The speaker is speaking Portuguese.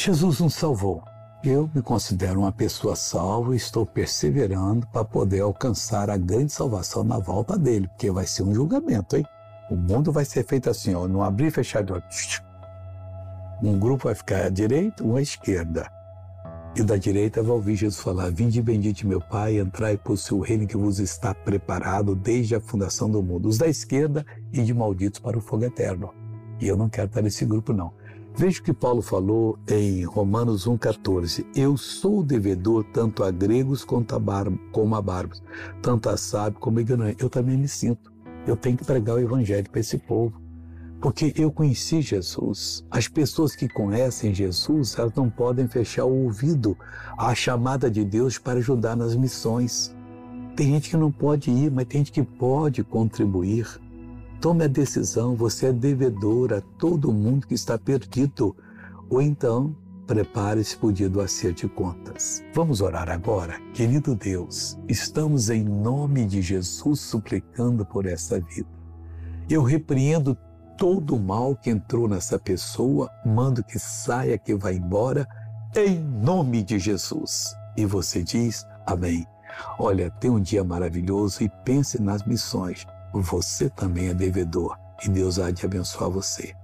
Jesus nos salvou. Eu me considero uma pessoa salva e estou perseverando para poder alcançar a grande salvação na volta dele, porque vai ser um julgamento, hein? O mundo vai ser feito assim, ó, não abrir e fechar de olho. Um grupo vai ficar à direita, um à esquerda. E da direita vai ouvir Jesus falar: Vinde bendito meu Pai, entrai por seu reino que vos está preparado desde a fundação do mundo. Os da esquerda e de malditos para o fogo eterno. E eu não quero estar nesse grupo, não. Veja o que Paulo falou em Romanos 1,14. Eu sou devedor tanto a gregos quanto a bar como a bárbaros, tanto a sábio como a ignorante. Eu também me sinto. Eu tenho que pregar o evangelho para esse povo. Porque eu conheci Jesus. As pessoas que conhecem Jesus, elas não podem fechar o ouvido à chamada de Deus para ajudar nas missões. Tem gente que não pode ir, mas tem gente que pode contribuir. Tome a decisão, você é devedor a todo mundo que está perdido. Ou então, prepare-se para o dia do acerto de contas. Vamos orar agora? Querido Deus, estamos em nome de Jesus suplicando por essa vida. Eu repreendo todo o mal que entrou nessa pessoa, mando que saia, que vá embora, em nome de Jesus. E você diz amém. Olha, tenha um dia maravilhoso e pense nas missões você também é devedor e Deus há de abençoar você.